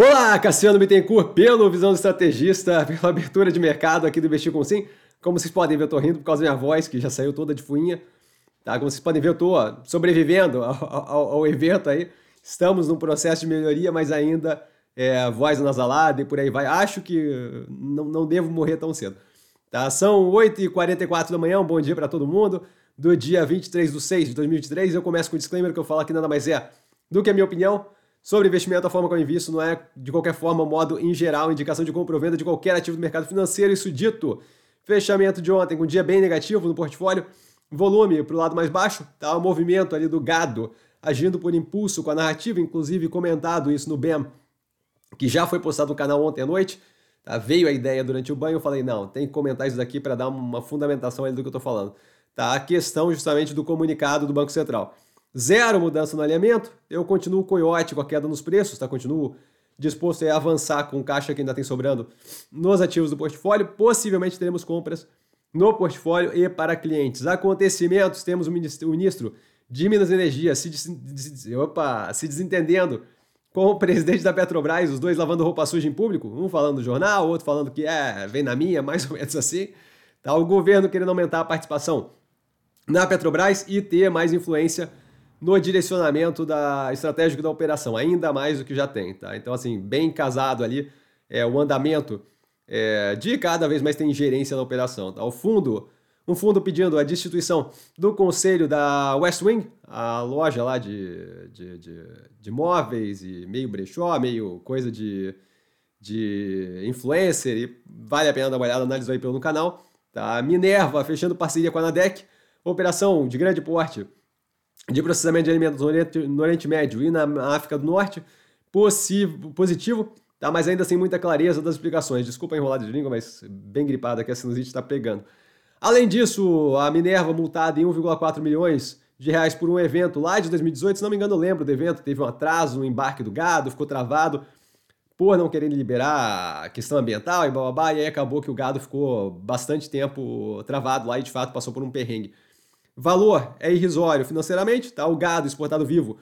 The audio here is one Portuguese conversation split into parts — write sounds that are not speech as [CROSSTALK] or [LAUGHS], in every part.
Olá, Cassiano Bittencourt, pelo Visão do Estrategista, [LAUGHS] pela abertura de mercado aqui do Investir com Sim. Como vocês podem ver, eu tô rindo por causa da minha voz, que já saiu toda de fuinha. Tá? Como vocês podem ver, eu tô sobrevivendo [LAUGHS] ao, ao, ao evento aí. Estamos num processo de melhoria, mas ainda é, voz nasalada e por aí vai. Acho que não, não devo morrer tão cedo. Tá? São 8h44 da manhã, um bom dia para todo mundo. Do dia 23 de 6 de 2023, eu começo com o disclaimer que eu falo que nada mais é do que a minha opinião sobre investimento, a forma como eu invisto, não é de qualquer forma, modo em geral, indicação de compra ou venda de qualquer ativo do mercado financeiro. Isso dito, fechamento de ontem com um dia bem negativo no portfólio, volume para o lado mais baixo, tá? o movimento ali do gado agindo por impulso com a narrativa, inclusive comentado isso no BEM, que já foi postado no canal ontem à noite. Tá? Veio a ideia durante o banho, eu falei, não, tem que comentar isso daqui para dar uma fundamentação ali do que eu estou falando. Tá? A questão justamente do comunicado do Banco Central. Zero mudança no alinhamento, eu continuo coiote com a queda nos preços, tá? Continuo disposto a avançar com caixa que ainda tem sobrando nos ativos do portfólio. Possivelmente teremos compras no portfólio e para clientes. Acontecimentos, temos o ministro de Minas e Energia se, des... Opa, se desentendendo com o [LAUGHS] presidente da Petrobras, os dois lavando roupa suja em público, um falando no jornal, outro falando que é, vem na minha, [LAUGHS] mais ou menos assim. Tá? O governo querendo aumentar a participação na Petrobras e ter mais influência no direcionamento da estratégico da operação, ainda mais do que já tem, tá? Então, assim, bem casado ali é, o andamento é, de cada vez mais tem gerência na operação, tá? O fundo, um fundo pedindo a destituição do conselho da West Wing, a loja lá de, de, de, de móveis e meio brechó, meio coisa de, de influencer, e vale a pena dar uma olhada, analisar aí pelo canal, tá? Minerva fechando parceria com a Nadec, operação de grande porte, de processamento de alimentos no Oriente, no Oriente Médio e na África do Norte, possível, positivo, tá? mas ainda sem muita clareza das explicações. Desculpa a enrolada de língua, mas bem gripada que a sinusite está pegando. Além disso, a Minerva multada em 1,4 milhões de reais por um evento lá de 2018, se não me engano eu lembro do evento, teve um atraso no embarque do gado, ficou travado por não querer liberar a questão ambiental e blá, e aí acabou que o gado ficou bastante tempo travado lá e de fato passou por um perrengue. Valor é irrisório financeiramente, tá? O gado exportado vivo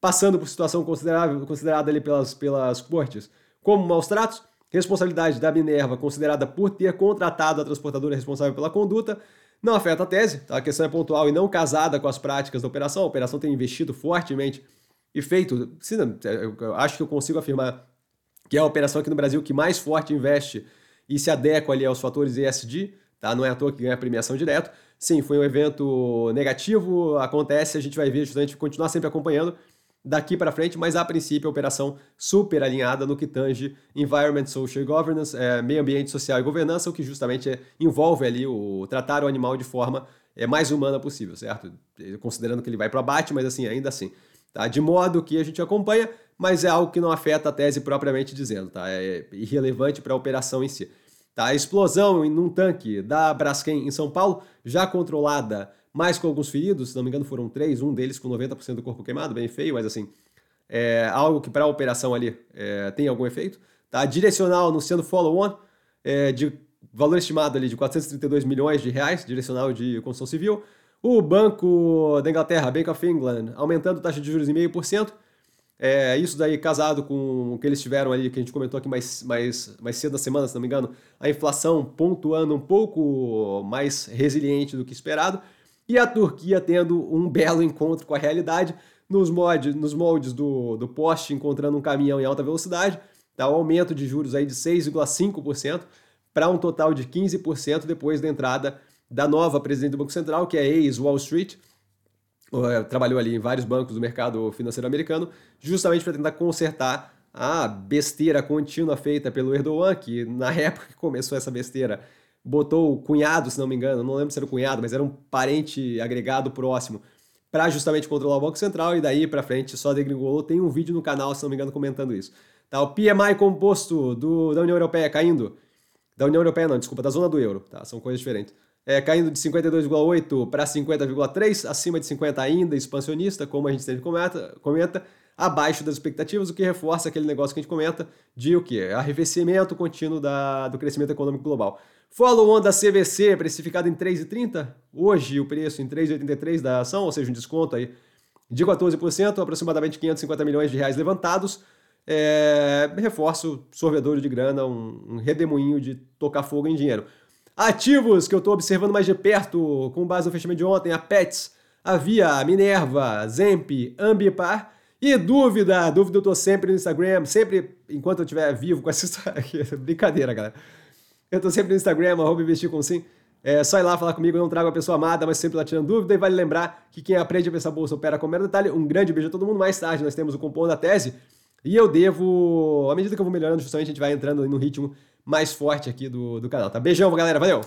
passando por situação considerável, considerada ali pelas, pelas cortes como maus tratos. Responsabilidade da Minerva considerada por ter contratado a transportadora responsável pela conduta não afeta a tese, tá? a questão é pontual e não casada com as práticas da operação. A operação tem investido fortemente e feito, eu acho que eu consigo afirmar que é a operação aqui no Brasil que mais forte investe e se adequa ali aos fatores ESG, tá? não é à toa que ganha premiação direto. Sim, foi um evento negativo, acontece, a gente vai ver, justamente continuar sempre acompanhando daqui para frente, mas a princípio a operação super alinhada no que tange Environment, Social Governance, é, meio ambiente social e governança, o que justamente é, envolve ali o tratar o animal de forma é, mais humana possível, certo? Considerando que ele vai para abate, mas assim, ainda assim. Tá? De modo que a gente acompanha, mas é algo que não afeta a tese propriamente dizendo, tá? É irrelevante para a operação em si. Tá? A explosão em um tanque da Braskem em São Paulo, já controlada, mas com alguns feridos, se não me engano foram três, um deles com 90% do corpo queimado, bem feio, mas assim, é algo que para a operação ali é, tem algum efeito. Tá? Direcional anunciando follow-on é, de valor estimado ali de 432 milhões de reais, direcional de construção civil. O Banco da Inglaterra, Bank of England, aumentando taxa de juros em 0,5%. É, isso daí casado com o que eles tiveram ali, que a gente comentou aqui mais, mais, mais cedo na semana, se não me engano, a inflação pontuando um pouco mais resiliente do que esperado, e a Turquia tendo um belo encontro com a realidade nos, mod, nos moldes do, do poste encontrando um caminhão em alta velocidade, tá? o aumento de juros aí de 6,5% para um total de 15% depois da entrada da nova presidente do Banco Central, que é ex-Wall Street, trabalhou ali em vários bancos do mercado financeiro americano, justamente para tentar consertar a besteira contínua feita pelo Erdogan, que na [LAUGHS] época que começou essa besteira, botou o cunhado, se não me engano, não lembro se era o cunhado, mas era um parente agregado próximo, para justamente controlar o Banco Central, e daí para frente só degringolou. Tem um vídeo no canal, se não me engano, comentando isso. Tá, o PMI composto do, da União Europeia caindo, da União Europeia não, desculpa, da zona do euro, tá? São coisas diferentes é, caindo de 52,8 para 50,3, acima de 50 ainda, expansionista, como a gente sempre comenta, comenta, abaixo das expectativas, o que reforça aquele negócio que a gente comenta de o que? Arrefecimento contínuo da, do crescimento econômico global. Follow-on da CVC, precificado em 3,30, hoje o preço em 3,83 da ação, ou seja, um desconto aí de 14%, aproximadamente 550 milhões de reais levantados, é, reforço sorvedor de grana, um, um redemoinho de tocar fogo em dinheiro. Ativos que eu estou observando mais de perto, com base no fechamento de ontem, a Pets, a Via, a Minerva, Zemp, Ambipar. E dúvida, dúvida eu tô sempre no Instagram, sempre enquanto eu estiver vivo com essa. [LAUGHS] Brincadeira, galera. Eu tô sempre no Instagram, arroba investir com sim. É só ir lá falar comigo, eu não trago a pessoa amada, mas sempre lá tirando dúvida. E vale lembrar que quem aprende a pensar bolsa opera com mero detalhe. Um grande beijo a todo mundo. Mais tarde nós temos o cupom da tese. E eu devo, à medida que eu vou melhorando, justamente a gente vai entrando no ritmo mais forte aqui do, do canal, tá? Beijão, galera. Valeu!